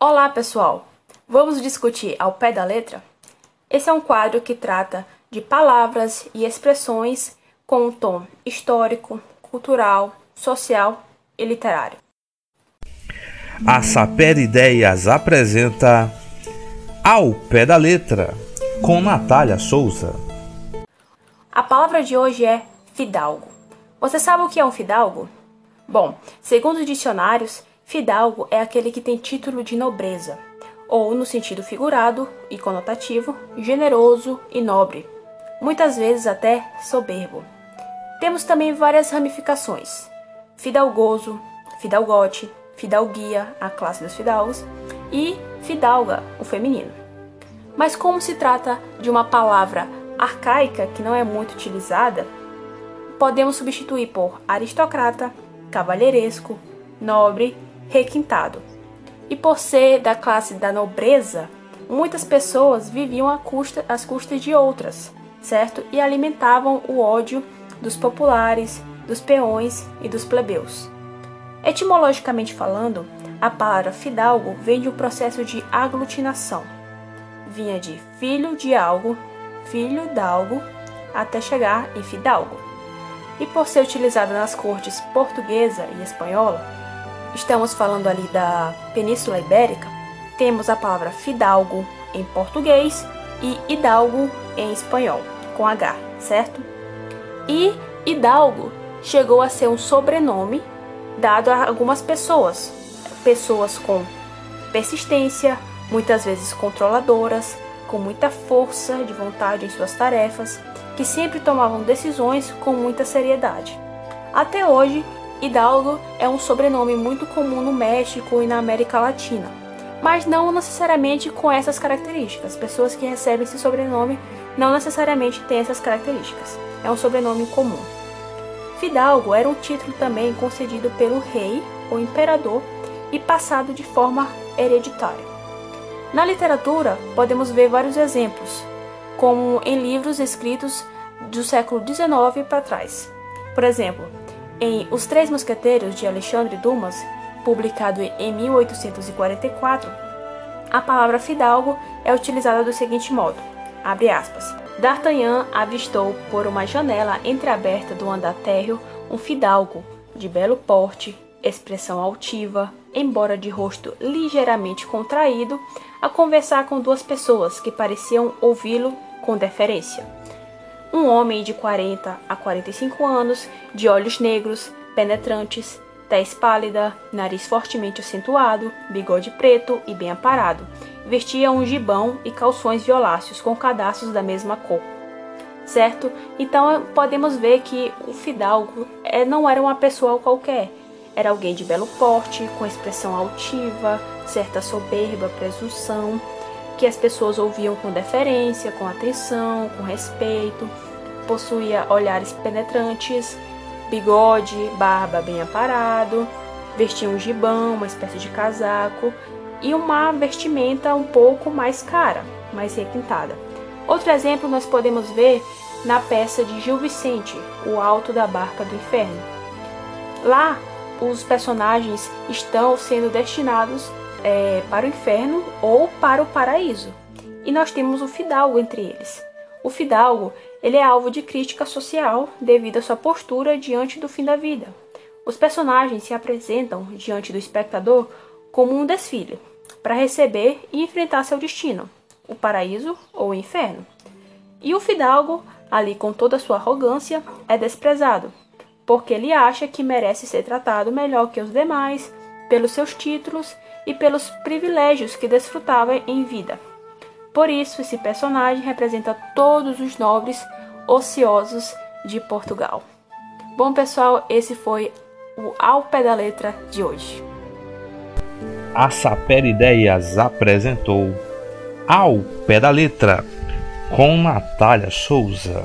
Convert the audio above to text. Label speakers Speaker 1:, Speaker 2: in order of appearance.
Speaker 1: Olá, pessoal! Vamos discutir ao pé da letra? Esse é um quadro que trata de palavras e expressões com um tom histórico, cultural, social e literário.
Speaker 2: A Saper Ideias apresenta Ao Pé da Letra, com Natália Souza.
Speaker 1: A palavra de hoje é fidalgo. Você sabe o que é um fidalgo? Bom, segundo os dicionários, Fidalgo é aquele que tem título de nobreza, ou, no sentido figurado e conotativo, generoso e nobre, muitas vezes até soberbo. Temos também várias ramificações: fidalgoso, fidalgote, fidalguia, a classe dos fidalgos, e fidalga, o feminino. Mas como se trata de uma palavra arcaica que não é muito utilizada, podemos substituir por aristocrata, cavalheiresco, nobre requintado. E por ser da classe da nobreza, muitas pessoas viviam custa, às custas de outras, certo? E alimentavam o ódio dos populares, dos peões e dos plebeus. Etimologicamente falando, a palavra fidalgo vem de um processo de aglutinação. Vinha de filho de algo, filho d'algo, até chegar em fidalgo. E por ser utilizada nas cortes portuguesa e espanhola, estamos falando ali da Península Ibérica, temos a palavra fidalgo em português e hidalgo em espanhol, com H, certo? E hidalgo chegou a ser um sobrenome dado a algumas pessoas, pessoas com persistência, muitas vezes controladoras, com muita força de vontade em suas tarefas, que sempre tomavam decisões com muita seriedade. Até hoje, Hidalgo é um sobrenome muito comum no México e na América Latina, mas não necessariamente com essas características. Pessoas que recebem esse sobrenome não necessariamente têm essas características. É um sobrenome comum. Fidalgo era um título também concedido pelo rei ou imperador e passado de forma hereditária. Na literatura, podemos ver vários exemplos, como em livros escritos do século XIX para trás. Por exemplo, em Os Três Mosqueteiros de Alexandre Dumas, publicado em 1844, a palavra fidalgo é utilizada do seguinte modo: abre aspas. D'Artagnan avistou por uma janela entreaberta do andar térreo um fidalgo de belo porte, expressão altiva, embora de rosto ligeiramente contraído, a conversar com duas pessoas que pareciam ouvi-lo com deferência um homem de 40 a 45 anos, de olhos negros, penetrantes, tez pálida, nariz fortemente acentuado, bigode preto e bem aparado. Vestia um gibão e calções violáceos com cadastros da mesma cor. Certo? Então podemos ver que o fidalgo é, não era uma pessoa qualquer. Era alguém de belo porte, com expressão altiva, certa soberba, presunção, que as pessoas ouviam com deferência, com atenção, com respeito, possuía olhares penetrantes, bigode, barba bem aparado, vestia um gibão, uma espécie de casaco e uma vestimenta um pouco mais cara, mais requintada. Outro exemplo nós podemos ver na peça de Gil Vicente, O Alto da Barca do Inferno. Lá, os personagens estão sendo destinados é, para o inferno ou para o paraíso. E nós temos o fidalgo entre eles. O fidalgo ele é alvo de crítica social devido à sua postura diante do fim da vida. Os personagens se apresentam diante do espectador como um desfile, para receber e enfrentar seu destino, o paraíso ou o inferno. E o fidalgo, ali com toda a sua arrogância, é desprezado, porque ele acha que merece ser tratado melhor que os demais pelos seus títulos e pelos privilégios que desfrutava em vida. Por isso, esse personagem representa todos os nobres ociosos de Portugal. Bom, pessoal, esse foi o Ao Pé da Letra de hoje.
Speaker 2: A Saper Ideias apresentou Ao Pé da Letra com Natália Souza.